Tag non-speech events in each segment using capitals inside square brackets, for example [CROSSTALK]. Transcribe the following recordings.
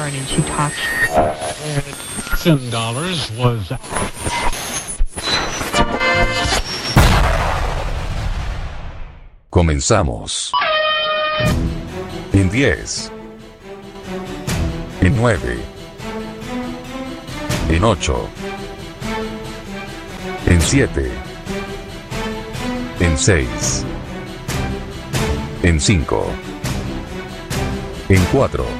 urine and she talks. Ten dollars was. Comenzamos. En 10. En 9. En 8. En 7. En 6. En 5. En 4.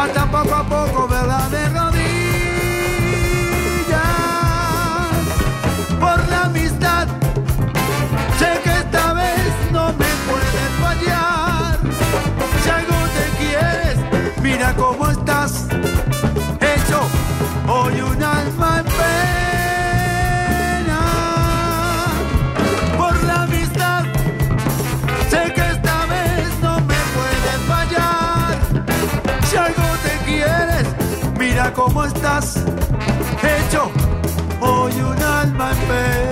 Hasta poco a poco verla cómo estás hecho hoy un alma en pena.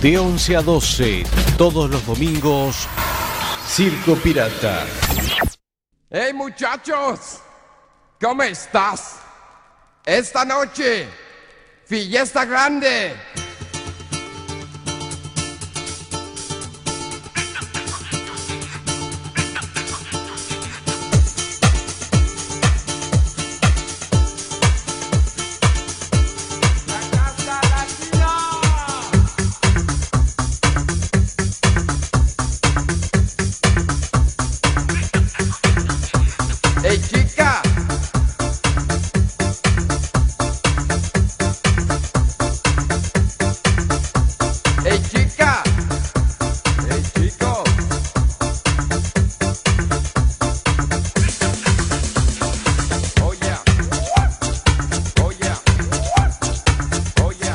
De 11 a 12, todos los domingos, Circo Pirata. ¡Hey muchachos! ¿Cómo estás? Esta noche, fiesta grande.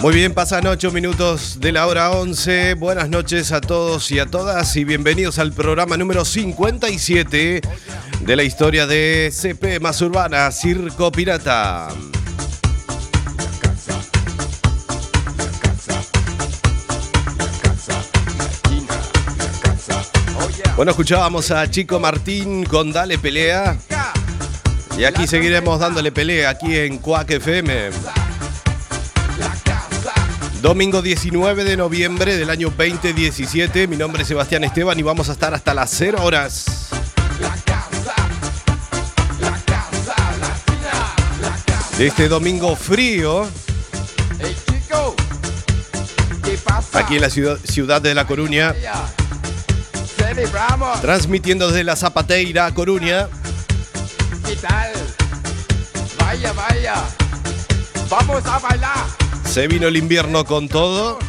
Muy bien, pasan 8 minutos de la hora 11. Buenas noches a todos y a todas y bienvenidos al programa número 57 de la historia de CP más urbana, Circo Pirata. Bueno, escuchábamos a Chico Martín con Dale Pelea y aquí seguiremos dándole pelea aquí en Cuac FM. Domingo 19 de noviembre del año 2017. Mi nombre es Sebastián Esteban y vamos a estar hasta las 0 horas. De este domingo frío aquí en la ciudad, de La Coruña, transmitiendo desde la Zapateira, Coruña. ¿Qué tal? Vaya, vaya. Vamos a bailar. Se vino el invierno con todo.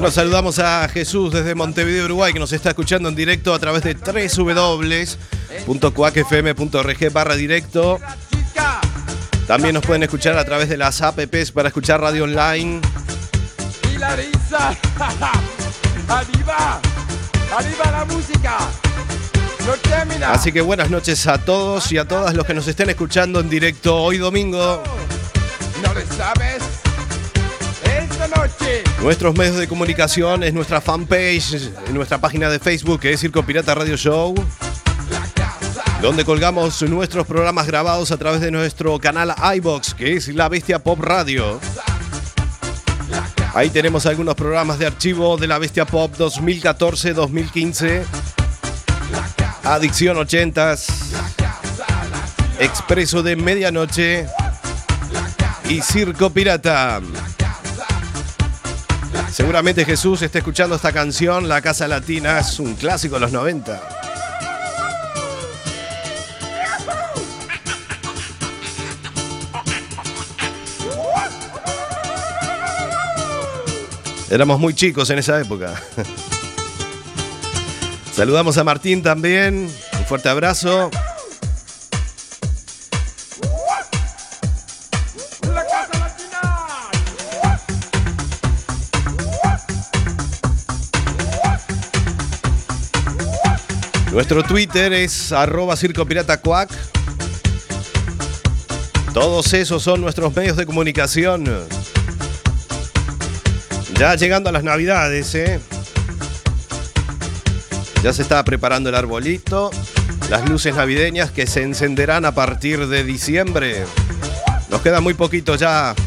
Bueno, saludamos a Jesús desde Montevideo, Uruguay, que nos está escuchando en directo a través de www.cuacfm.org barra directo. También nos pueden escuchar a través de las apps para escuchar radio online. [LAUGHS] Así que buenas noches a todos y a todas los que nos estén escuchando en directo hoy domingo. ¿No le sabes? Nuestros medios de comunicación es nuestra fanpage, nuestra página de Facebook que es Circo Pirata Radio Show, donde colgamos nuestros programas grabados a través de nuestro canal iBox, que es La Bestia Pop Radio. Ahí tenemos algunos programas de archivo de La Bestia Pop 2014-2015, Adicción 80s, Expreso de Medianoche y Circo Pirata. Seguramente Jesús está escuchando esta canción, La Casa Latina, es un clásico de los 90. Éramos muy chicos en esa época. Saludamos a Martín también, un fuerte abrazo. Nuestro Twitter es arroba Circo Pirata Cuac. Todos esos son nuestros medios de comunicación. Ya llegando a las navidades, ¿eh? Ya se está preparando el arbolito, las luces navideñas que se encenderán a partir de diciembre. Nos queda muy poquito ya. [LAUGHS]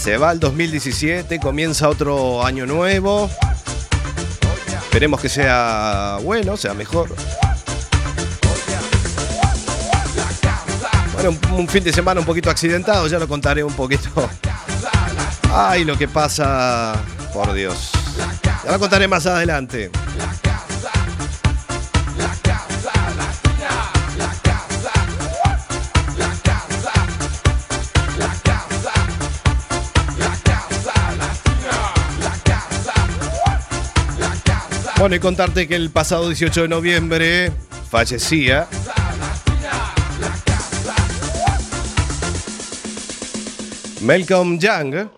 Se va el 2017, comienza otro año nuevo. Esperemos que sea bueno, sea mejor. Bueno, un, fin de semana un poquito accidentado, ya lo contaré un poquito. Ay, lo que pasa, por Dios. Ya lo contaré más adelante. Bueno, y contarte que el pasado 18 de noviembre fallecía Malcolm Young.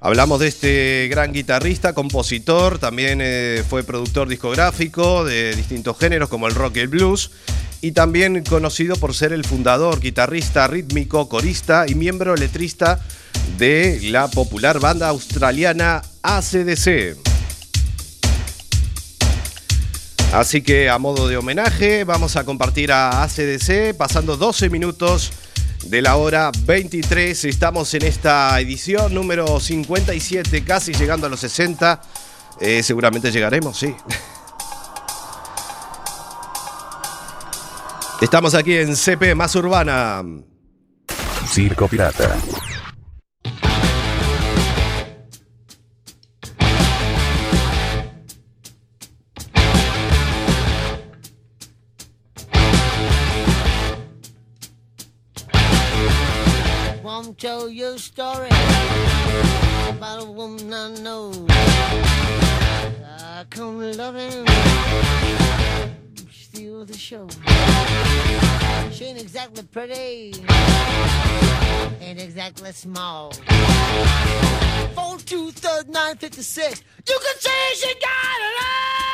Hablamos de este gran guitarrista, compositor, también eh, fue productor discográfico de distintos géneros como el rock y el blues, y también conocido por ser el fundador, guitarrista rítmico, corista y miembro letrista de la popular banda australiana ACDC. Así que a modo de homenaje vamos a compartir a ACDC pasando 12 minutos de la hora 23. Estamos en esta edición número 57, casi llegando a los 60. Eh, seguramente llegaremos, sí. Estamos aquí en CP Más Urbana. Circo Pirata. Tell you story about a woman I know. I come loving, steal the show. She ain't exactly pretty, ain't exactly small. Four. You can say she got it all.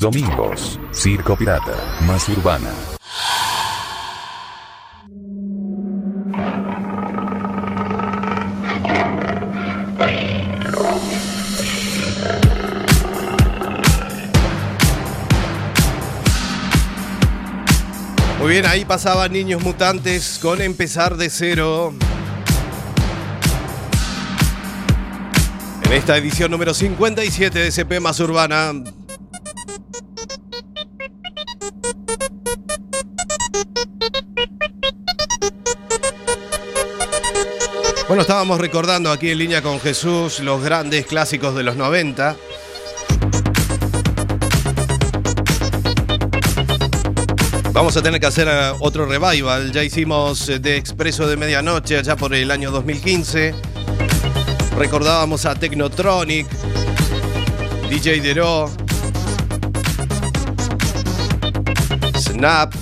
Domingos, Circo Pirata, más urbana. Muy bien, ahí pasaban Niños Mutantes con Empezar de Cero. En esta edición número 57 de CP Más Urbana. Bueno, estábamos recordando aquí en línea con Jesús los grandes clásicos de los 90. Vamos a tener que hacer eh, otro revival. Ya hicimos eh, de Expreso de Medianoche allá por el año 2015. Recordábamos a Technotronic, DJ Dero, Snap,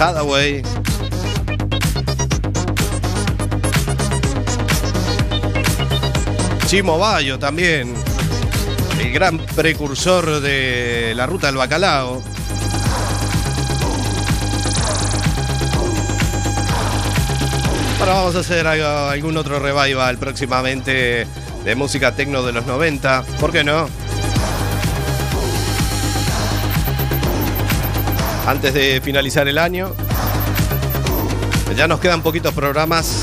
Hathaway. Chimo Bayo también, el gran precursor de la ruta del bacalao. Ahora vamos a hacer algún otro revival próximamente de música tecno de los 90. ¿Por qué no? Antes de finalizar el año. Ya nos quedan poquitos programas.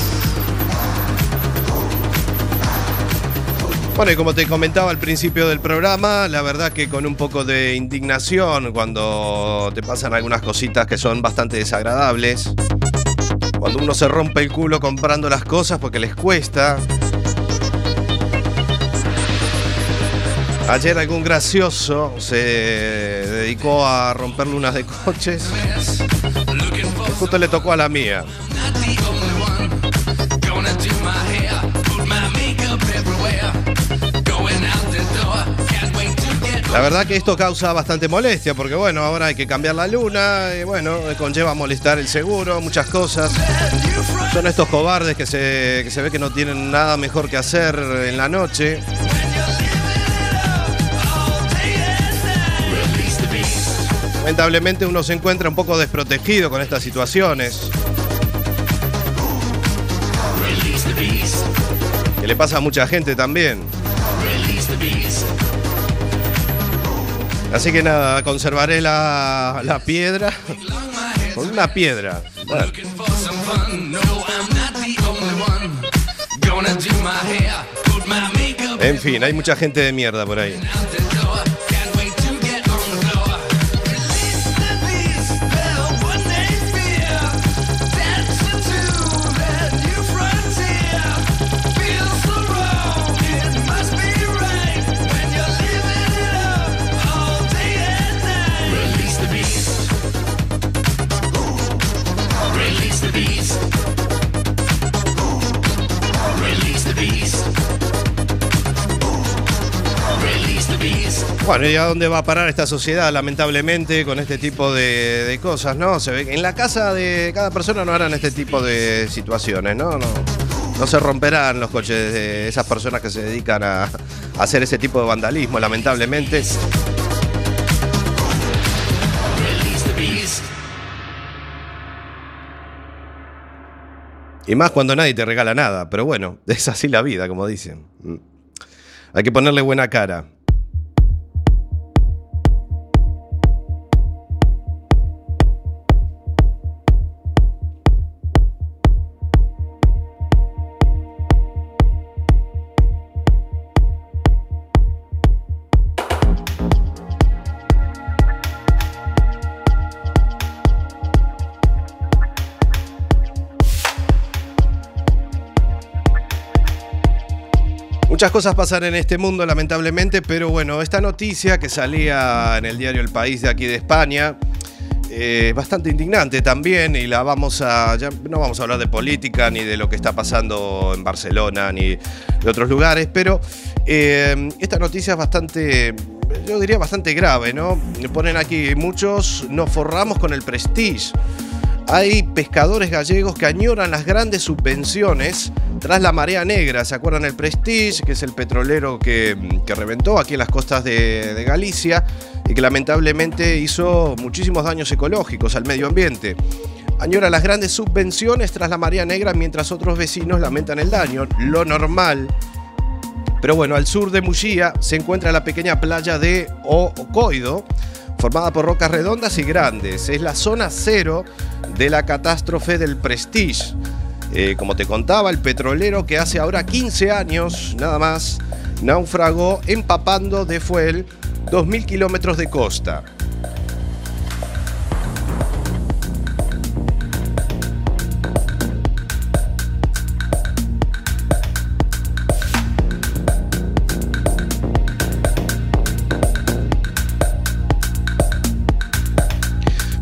Bueno, y como te comentaba al principio del programa, la verdad que con un poco de indignación cuando te pasan algunas cositas que son bastante desagradables. Cuando uno se rompe el culo comprando las cosas porque les cuesta. Ayer algún gracioso se dedicó a romper lunas de coches. Justo le tocó a la mía. La verdad que esto causa bastante molestia porque bueno, ahora hay que cambiar la luna y bueno, conlleva molestar el seguro, muchas cosas. Son estos cobardes que se, que se ve que no tienen nada mejor que hacer en la noche. Lamentablemente uno se encuentra un poco desprotegido con estas situaciones. Que le pasa a mucha gente también. Así que nada, conservaré la, la piedra con una piedra. En fin, hay mucha gente de mierda por ahí. Bueno, ¿y a dónde va a parar esta sociedad, lamentablemente, con este tipo de, cosas, no? Se ve que en la casa de cada persona no harán este tipo de situaciones, ¿no? No, se romperán los coches de esas personas que se dedican a, a hacer ese tipo de vandalismo, lamentablemente. Y más cuando nadie te regala nada, pero bueno, [LAUGHS] es así la vida, como dicen. Mm. Hay que ponerle buena cara. Muchas cosas pasan en este mundo, lamentablemente, pero bueno, esta noticia que salía en el diario El País de aquí de España, eh, bastante indignante también, y la vamos a. Ya no vamos a hablar de política, ni de lo que está pasando en Barcelona, ni de otros lugares, pero eh, esta noticia es bastante. Yo diría bastante grave, ¿no? Ponen aquí, muchos nos forramos con el prestige. Hay pescadores gallegos que añoran las grandes subvenciones tras la marea negra. ¿Se acuerdan el Prestige, que es el petrolero que, que reventó aquí en las costas de, Galicia y que lamentablemente hizo muchísimos daños ecológicos al medio ambiente? Añora las grandes subvenciones tras la marea negra mientras otros vecinos lamentan el daño. Lo normal. Pero bueno, al sur de Muxía se encuentra la pequeña playa de Ocoido, formada por rocas redondas y grandes. Es la zona cero de la catástrofe del Prestige. Eh, como te contaba, el petrolero que hace ahora 15 años, nada más, naufragó empapando de fuel 2.000 kilómetros de costa.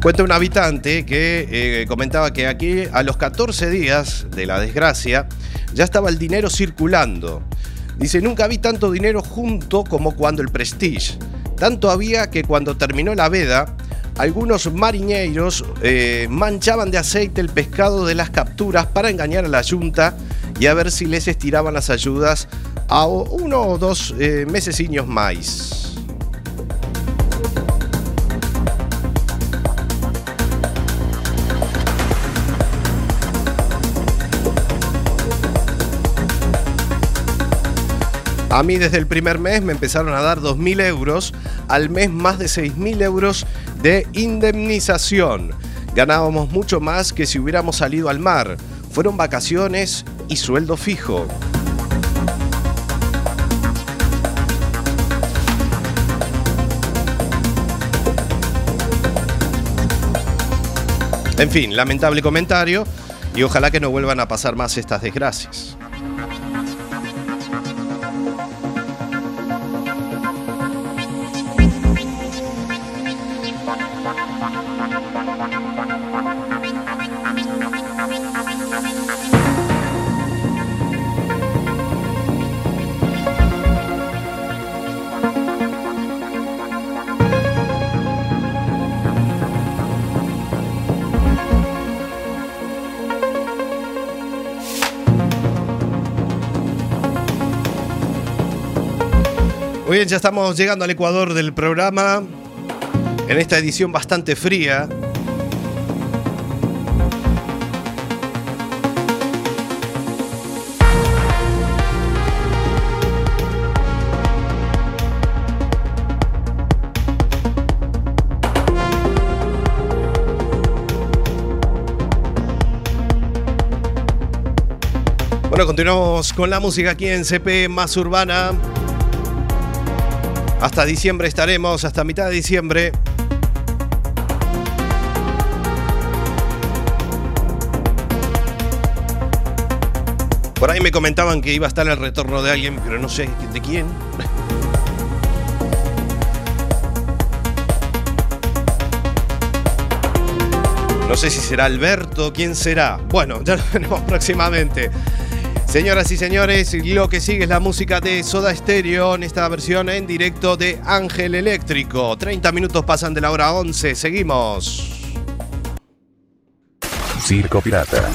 Cuenta un habitante que eh, comentaba que aquí a los 14 días de la desgracia ya estaba el dinero circulando. Dice, nunca vi tanto dinero junto como cuando el Prestige. Tanto había que cuando terminó la veda, algunos marineros eh, manchaban de aceite el pescado de las capturas para engañar a la yunta y a ver si les estiraban las ayudas a uno o dos eh, más. A mí desde el primer mes me empezaron a dar 2.000 euros, al mes más de 6.000 euros de indemnización. Ganábamos mucho más que si hubiéramos salido al mar. Fueron vacaciones y sueldo fijo. En fin, lamentable comentario y ojalá que no vuelvan a pasar más estas desgracias. Ya estamos llegando al Ecuador del programa. En esta edición bastante fría. Bueno, continuamos con la música aquí en CP Más Urbana. Hasta diciembre estaremos, hasta mitad de diciembre. Por ahí me comentaban que iba a estar el retorno de alguien, pero no sé de quién. No sé si será Alberto, quién será. Bueno, ya lo veremos [LAUGHS] próximamente. Señoras y señores, lo que sigue es la música de Soda Stereo en esta versión en directo de Ángel Eléctrico. 30 minutos pasan de la hora 11, seguimos. Circo Pirata.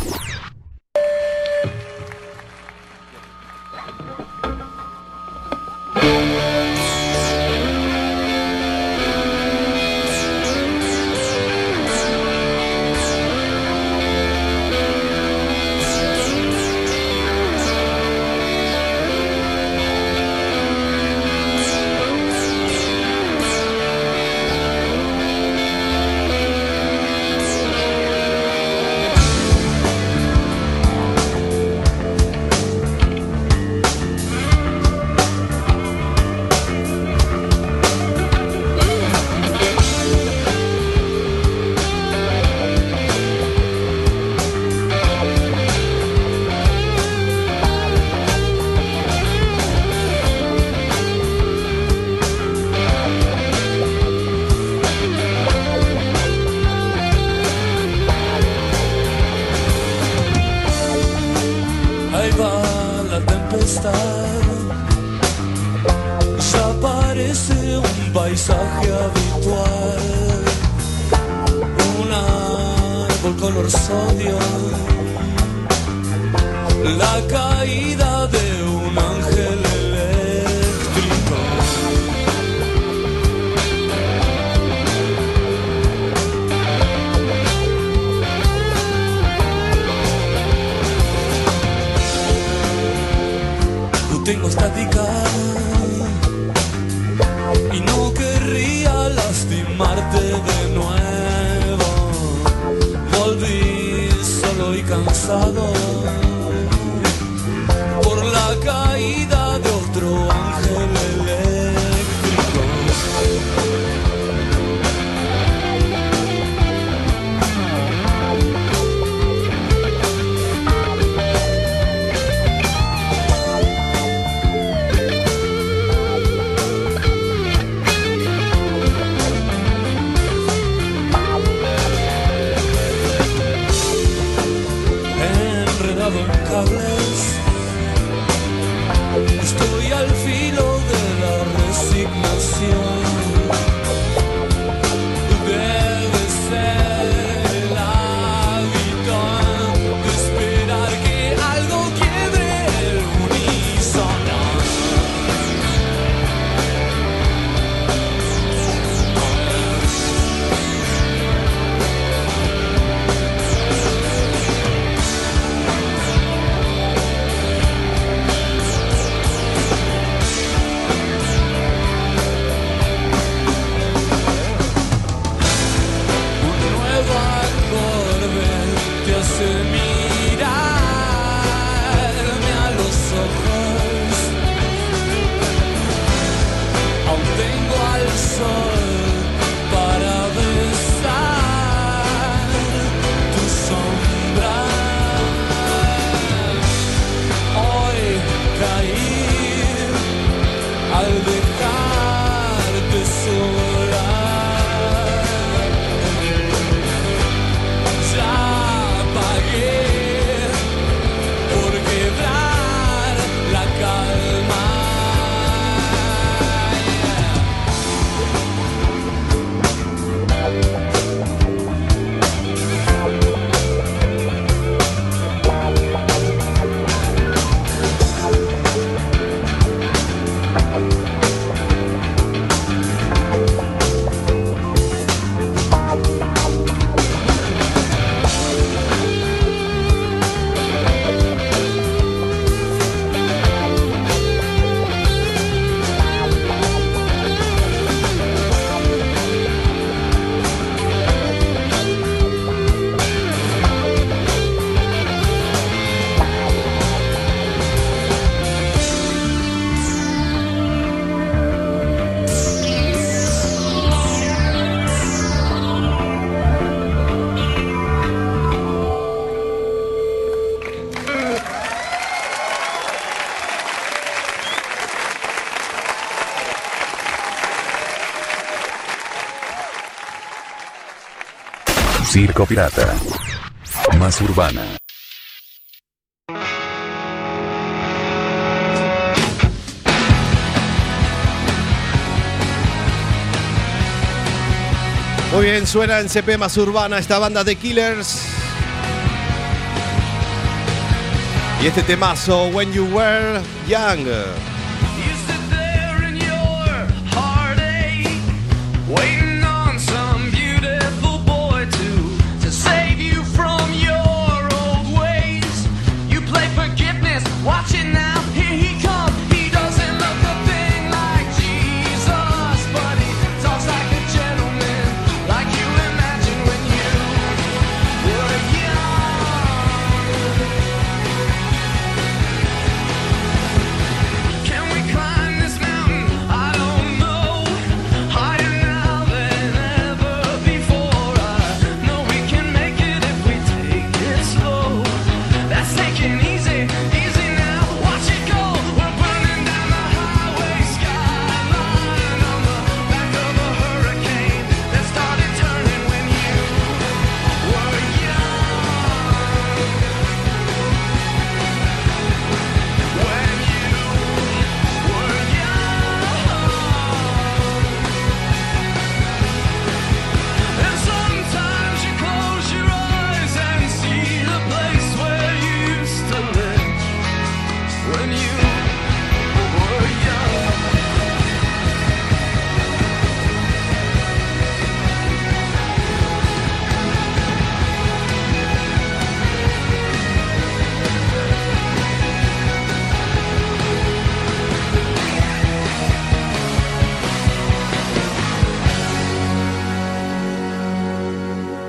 Circo Pirata. Más urbana. Muy bien, suena en CP más urbana esta banda de Killers. Y este temazo, When You Were Young.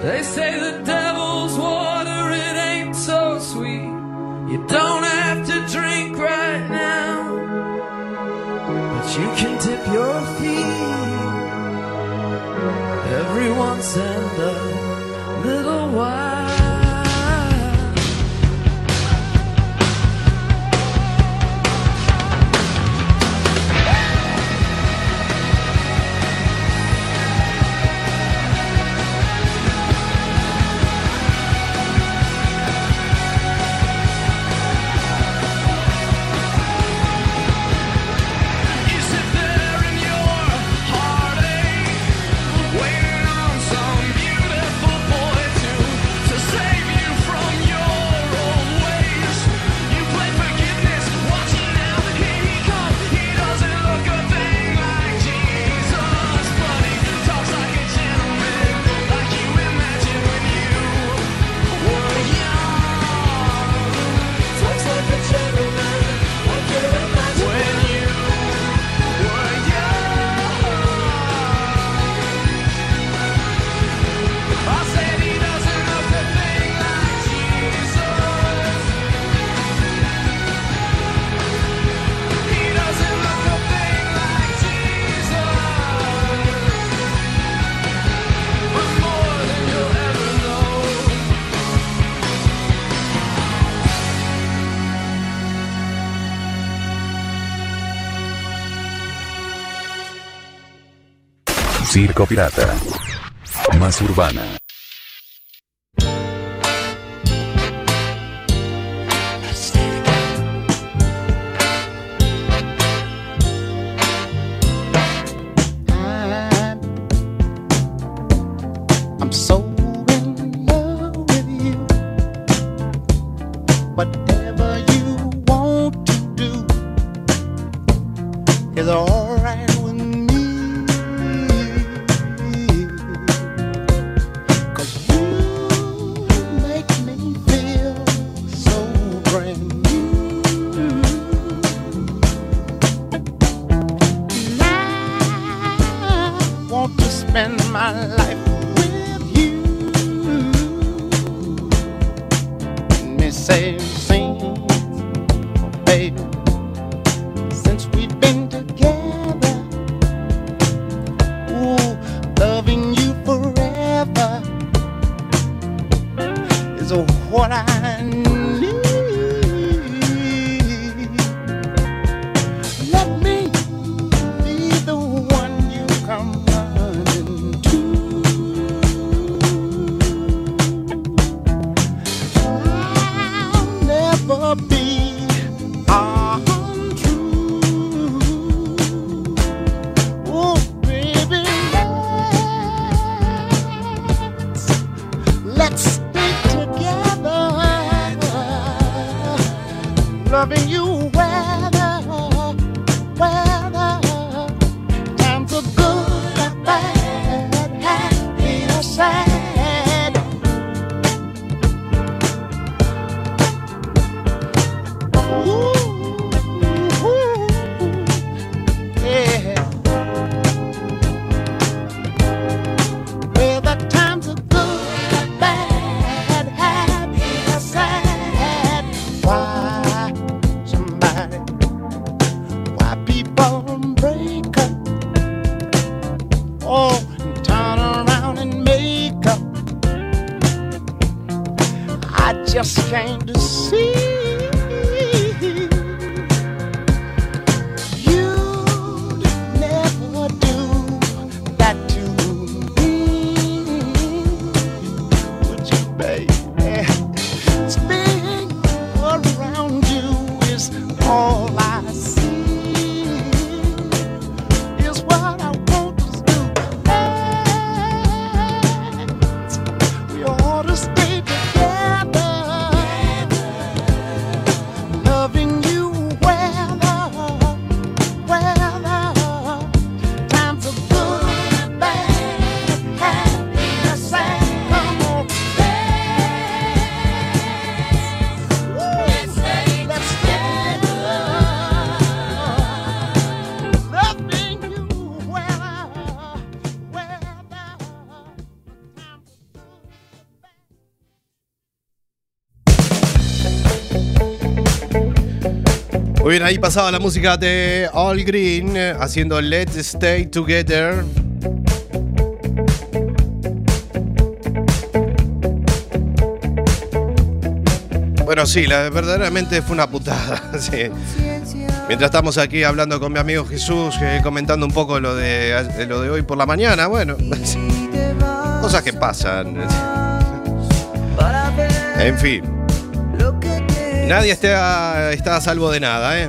They say the devil's water, it ain't so sweet. You don't have to drink right now, but you can dip your feet every once in a little while. narcopirata. Más urbana. Ahí pasaba la música de All Green eh, haciendo Let's Stay Together. Bueno, sí, la, verdaderamente fue una putada. [LAUGHS] sí. Mientras estamos aquí hablando con mi amigo Jesús, eh, comentando un poco lo de, de lo de hoy por la mañana, bueno, [LAUGHS] cosas que pasan. [LAUGHS] En fin, nadie está, está a salvo de nada, ¿eh?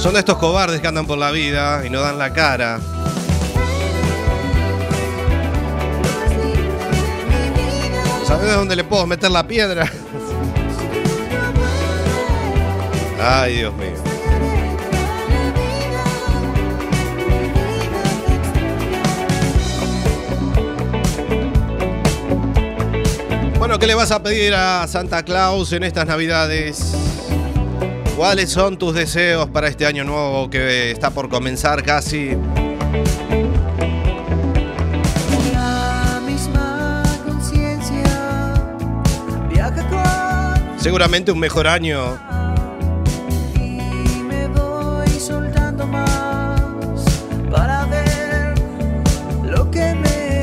Son de estos cobardes que andan por la vida y no dan la cara. ¿Sabes de dónde le puedo meter la piedra? Ay, Dios mío. Bueno, ¿qué le vas a pedir a Santa Claus en estas Navidades? ¿Cuáles son tus deseos para este año nuevo que está por comenzar casi? Seguramente un mejor año.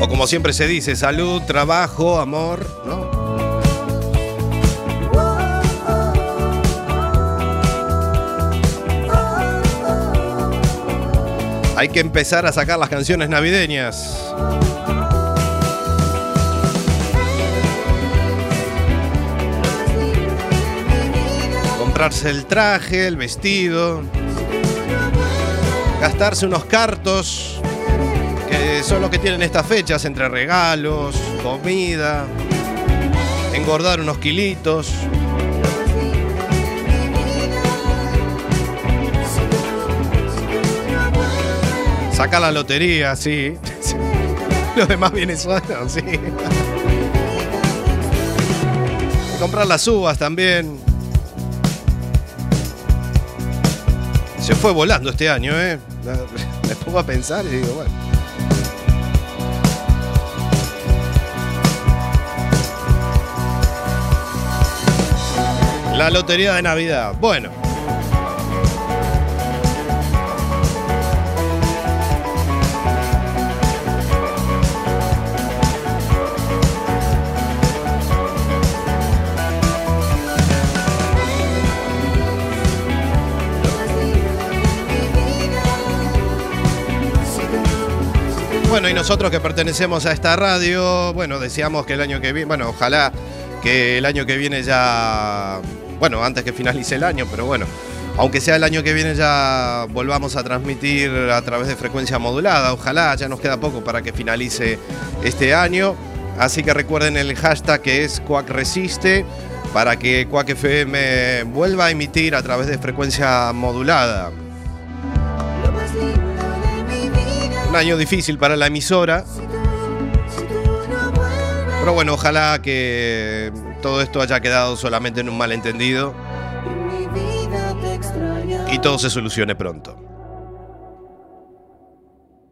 O como siempre se dice, salud, trabajo, amor, Hay que empezar a sacar las canciones navideñas. Comprarse el traje, el vestido, gastarse unos cartos que son los que tienen estas fechas entre regalos, comida, engordar unos kilitos. Saca la lotería, sí. [LAUGHS] Los demás venezolanos, sí. Comprar las uvas también. Se fue volando este año, ¿eh? Me pongo a pensar y digo, bueno. La lotería de Navidad. Bueno. Bueno, y nosotros que pertenecemos a esta radio, bueno, deseamos que el año que viene, bueno, ojalá que el año que viene ya, bueno, antes que finalice el año, pero bueno, aunque sea el año que viene ya volvamos a transmitir a través de frecuencia modulada, ojalá, ya nos queda poco para que finalice este año, así que recuerden el hashtag que es Cuac Resiste para que Cuac FM vuelva a emitir a través de frecuencia modulada. Un año difícil para la emisora, pero bueno, ojalá que todo esto haya quedado solamente en un malentendido y todo se solucione pronto.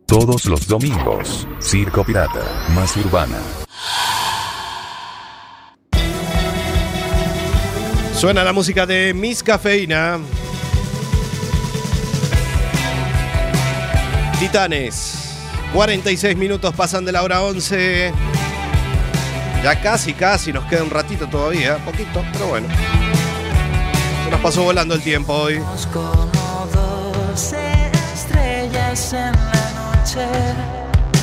Todos los domingos, Circo Pirata, más urbana. Suena la música de Miss Cafeína. Titanes. 46 minutos pasan de la hora 11. Ya casi, casi, nos queda un ratito todavía, poquito, pero bueno. Se nos pasó volando el tiempo hoy. como dos estrellas en la noche,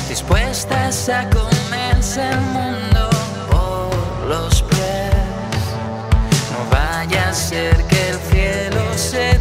dispuestas a comerse el mundo por los pies. No vaya a ser que el cielo se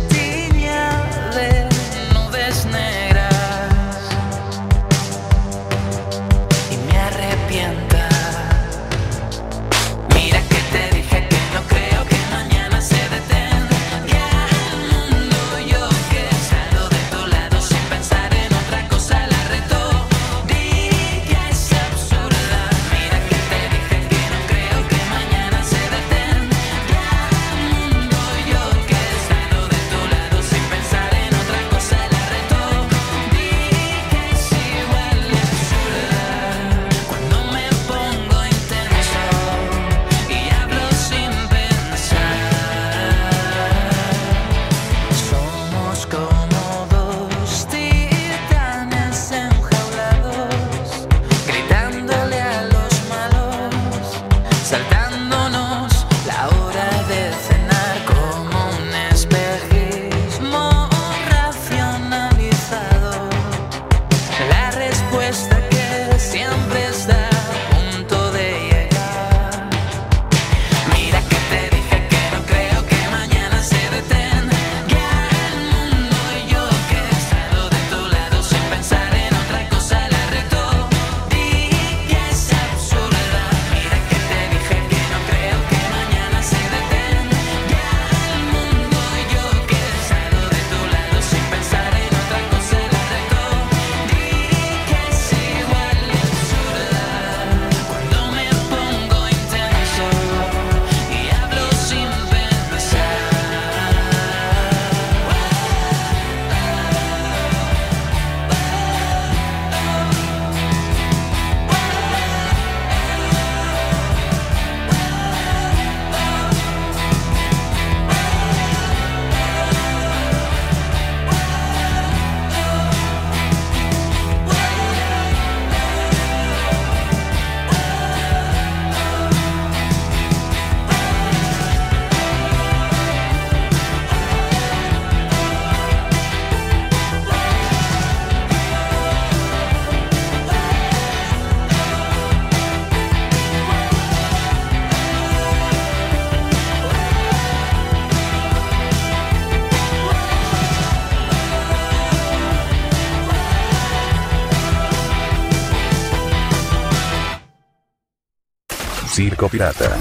Pirata.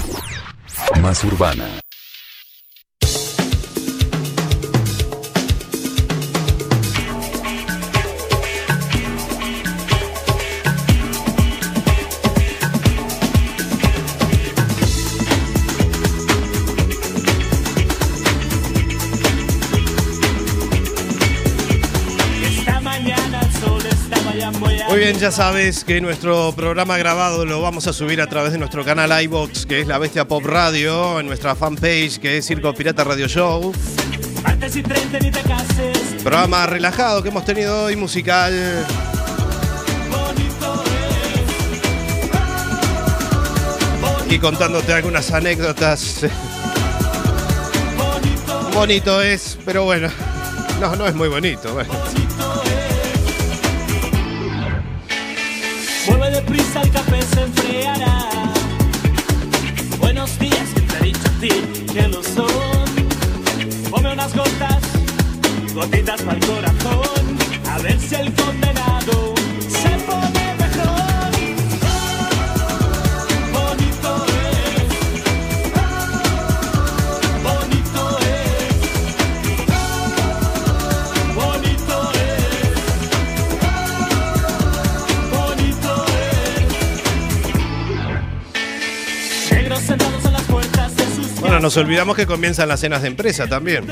Más urbana. Muy bien, ya sabes que nuestro programa grabado lo vamos a subir a través de nuestro canal iBox, que es La Bestia Pop Radio, en nuestra fanpage, que es Circo Pirata Radio Show. Antes y 30 ni te cases. Programa relajado que hemos tenido hoy, musical. Y contándote algunas anécdotas. bonito, es, pero bueno, no, no es muy bonito. Deprisa el café se enfriará. Buenos días, te he dicho a ti que lo son. Ponme unas gotas, gotitas para el corazón. A ver si el condenado nos olvidamos que comienzan las cenas de empresa también.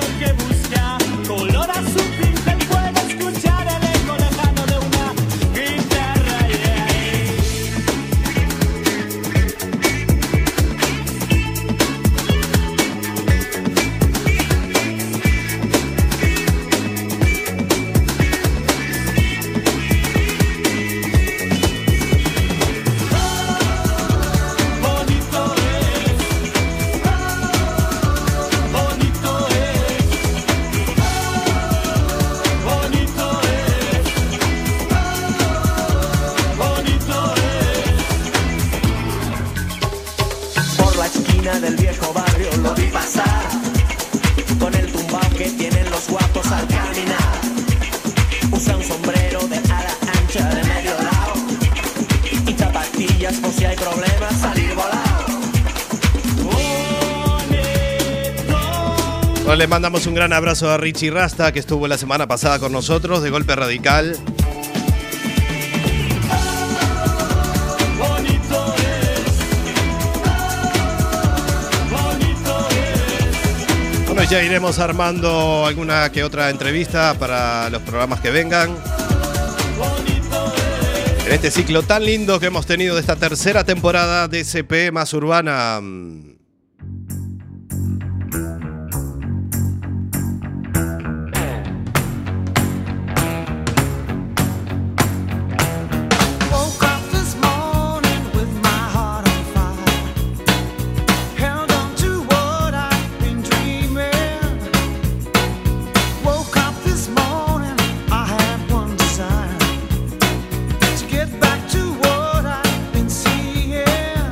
Mandamos un gran abrazo a Richie Rasta, que estuvo la semana pasada con nosotros de Golpe Radical. Bueno, ya iremos armando alguna que otra entrevista para los programas que vengan. En este ciclo tan lindo que hemos tenido de esta tercera temporada de CP más urbana.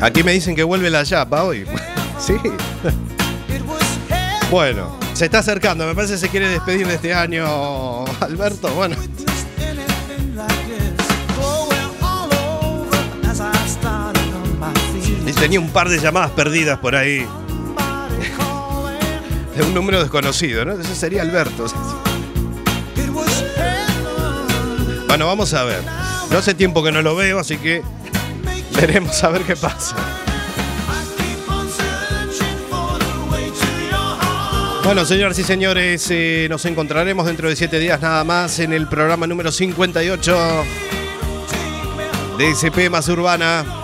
Aquí me dicen que vuelve la yapa hoy. [LAUGHS] sí. [LAUGHS] Bueno, se está acercando. Me parece que se quiere despedir de este año, Alberto. Bueno, y tenía un par de llamadas perdidas por ahí. [LAUGHS] De un número desconocido, ¿no? Ese sería Alberto. Bueno, vamos a ver. No hace tiempo que no lo veo, así que veremos a ver qué pasa. Bueno, señoras y señores, eh, nos encontraremos dentro de siete días nada más en el programa número 58 de SP Más Urbana.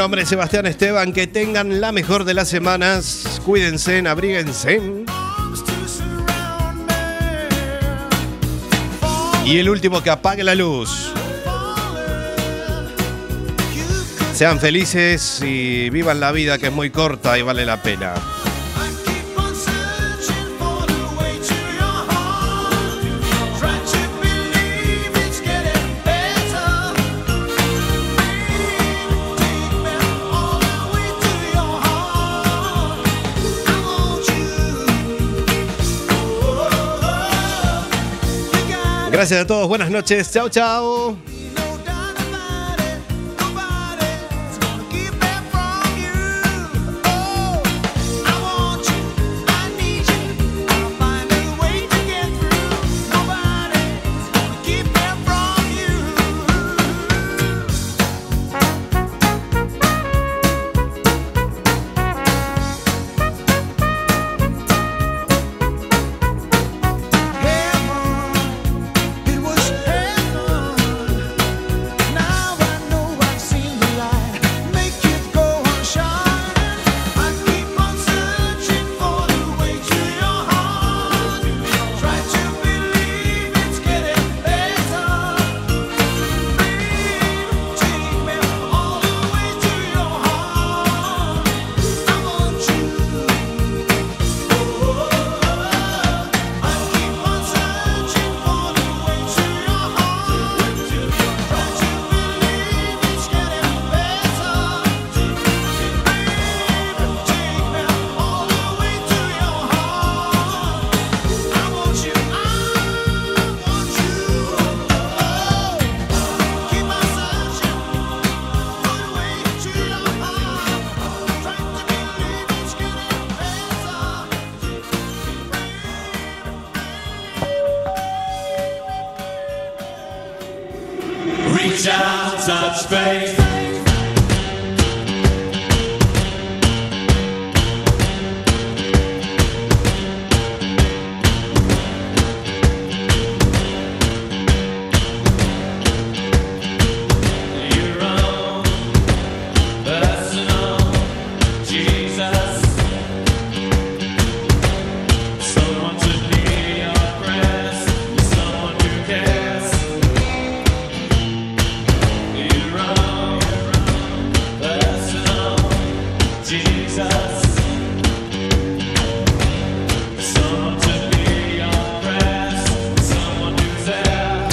Nombre es Sebastián Esteban. Que tengan la mejor de las semanas. Cuídense, abríguense. Y el último que apague la luz. Sean felices y vivan la vida que es muy corta y vale la pena. Gracias a todos, buenas noches, chao, chao.